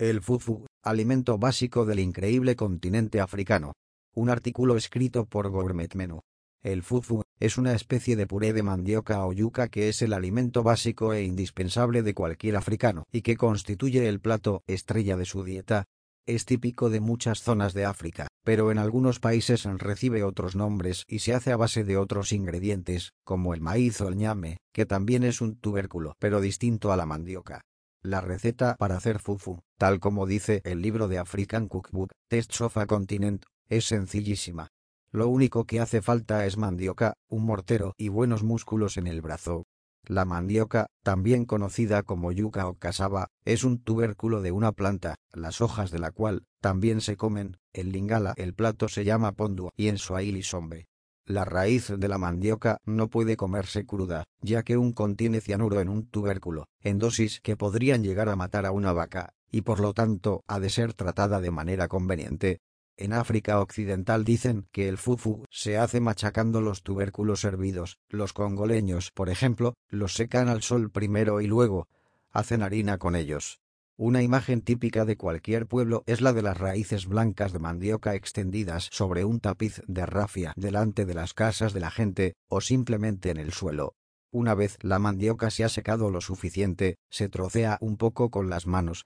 El fufu, alimento básico del increíble continente africano. Un artículo escrito por Gourmet Menú. El fufu es una especie de puré de mandioca o yuca que es el alimento básico e indispensable de cualquier africano y que constituye el plato estrella de su dieta. Es típico de muchas zonas de África, pero en algunos países recibe otros nombres y se hace a base de otros ingredientes, como el maíz o el ñame, que también es un tubérculo, pero distinto a la mandioca. La receta para hacer fufu, tal como dice el libro de African Cookbook, Tests of a Continent, es sencillísima. Lo único que hace falta es mandioca, un mortero y buenos músculos en el brazo. La mandioca, también conocida como yuca o casaba, es un tubérculo de una planta, las hojas de la cual también se comen. En Lingala el plato se llama pondu y en Swahili sombe. La raíz de la mandioca no puede comerse cruda, ya que un contiene cianuro en un tubérculo, en dosis que podrían llegar a matar a una vaca, y por lo tanto ha de ser tratada de manera conveniente, en África Occidental dicen que el fufu se hace machacando los tubérculos hervidos. Los congoleños, por ejemplo, los secan al sol primero y luego hacen harina con ellos. Una imagen típica de cualquier pueblo es la de las raíces blancas de mandioca extendidas sobre un tapiz de rafia delante de las casas de la gente, o simplemente en el suelo. Una vez la mandioca se ha secado lo suficiente, se trocea un poco con las manos,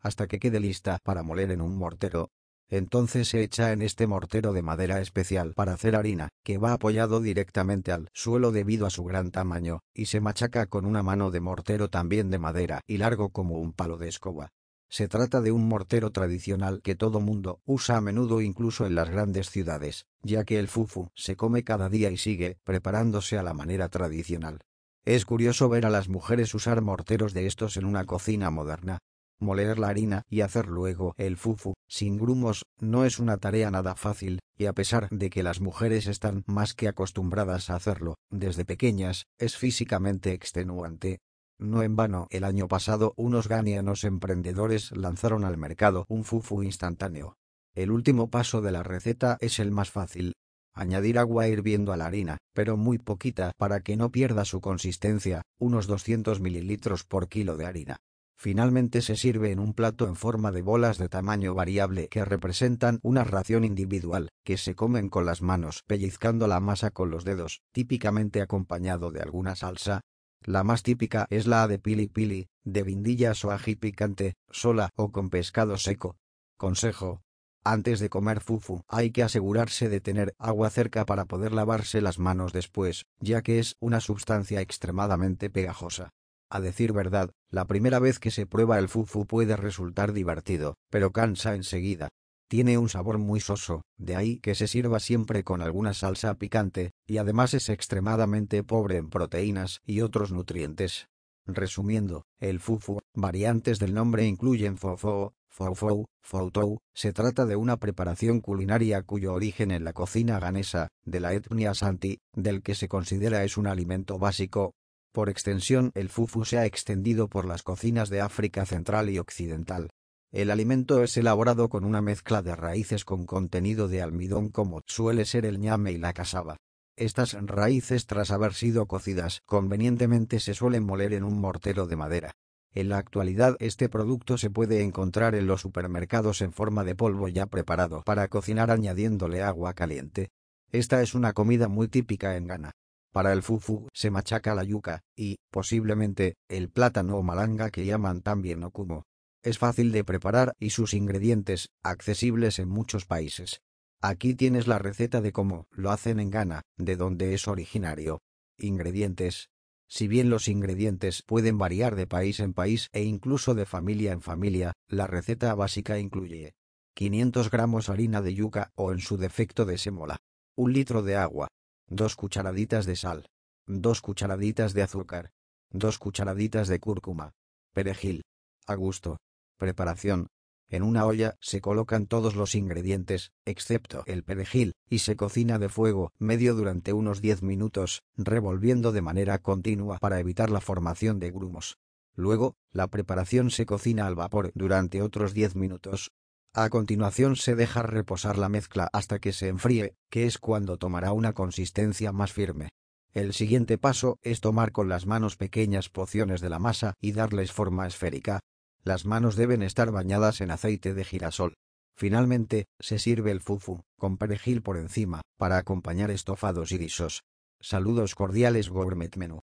hasta que quede lista para moler en un mortero, entonces se echa en este mortero de madera especial para hacer harina, que va apoyado directamente al suelo debido a su gran tamaño, y se machaca con una mano de mortero también de madera y largo como un palo de escoba. Se trata de un mortero tradicional que todo mundo usa a menudo incluso en las grandes ciudades, ya que el fufu se come cada día y sigue preparándose a la manera tradicional. Es curioso ver a las mujeres usar morteros de estos en una cocina moderna, Moler la harina y hacer luego el fufu, sin grumos, no es una tarea nada fácil, y a pesar de que las mujeres están más que acostumbradas a hacerlo, desde pequeñas, es físicamente extenuante. No en vano, el año pasado unos ganianos emprendedores lanzaron al mercado un fufu instantáneo. El último paso de la receta es el más fácil, añadir agua hirviendo a la harina, pero muy poquita para que no pierda su consistencia, unos 200 mililitros por kilo de harina. Finalmente se sirve en un plato en forma de bolas de tamaño variable que representan una ración individual, que se comen con las manos pellizcando la masa con los dedos, típicamente acompañado de alguna salsa. La más típica es la de pili pili, de vindillas o ají picante, sola o con pescado seco. Consejo. Antes de comer fufu hay que asegurarse de tener agua cerca para poder lavarse las manos después, ya que es una sustancia extremadamente pegajosa. A decir verdad, la primera vez que se prueba el fufu puede resultar divertido, pero cansa enseguida. Tiene un sabor muy soso, de ahí que se sirva siempre con alguna salsa picante, y además es extremadamente pobre en proteínas y otros nutrientes. Resumiendo, el fufu, variantes del nombre incluyen fofo, fofou, foutou, se trata de una preparación culinaria cuyo origen en la cocina ganesa, de la etnia santi, del que se considera es un alimento básico, por extensión, el fufu se ha extendido por las cocinas de África Central y Occidental. El alimento es elaborado con una mezcla de raíces con contenido de almidón como suele ser el ñame y la casaba. Estas raíces tras haber sido cocidas convenientemente se suelen moler en un mortero de madera. En la actualidad este producto se puede encontrar en los supermercados en forma de polvo ya preparado para cocinar añadiéndole agua caliente. Esta es una comida muy típica en Ghana. Para el fufu se machaca la yuca y, posiblemente, el plátano o malanga que llaman también okumo. Es fácil de preparar y sus ingredientes, accesibles en muchos países. Aquí tienes la receta de cómo lo hacen en Ghana, de donde es originario. Ingredientes. Si bien los ingredientes pueden variar de país en país e incluso de familia en familia, la receta básica incluye 500 gramos harina de yuca o en su defecto de sémola, un litro de agua, 2 cucharaditas de sal, 2 cucharaditas de azúcar, 2 cucharaditas de cúrcuma, perejil. A gusto. Preparación. En una olla se colocan todos los ingredientes, excepto el perejil, y se cocina de fuego medio durante unos 10 minutos, revolviendo de manera continua para evitar la formación de grumos. Luego, la preparación se cocina al vapor durante otros 10 minutos, a continuación se deja reposar la mezcla hasta que se enfríe, que es cuando tomará una consistencia más firme. El siguiente paso es tomar con las manos pequeñas pociones de la masa y darles forma esférica. Las manos deben estar bañadas en aceite de girasol. Finalmente, se sirve el fufu, con perejil por encima, para acompañar estofados y guisos. Saludos cordiales Gourmet Menú.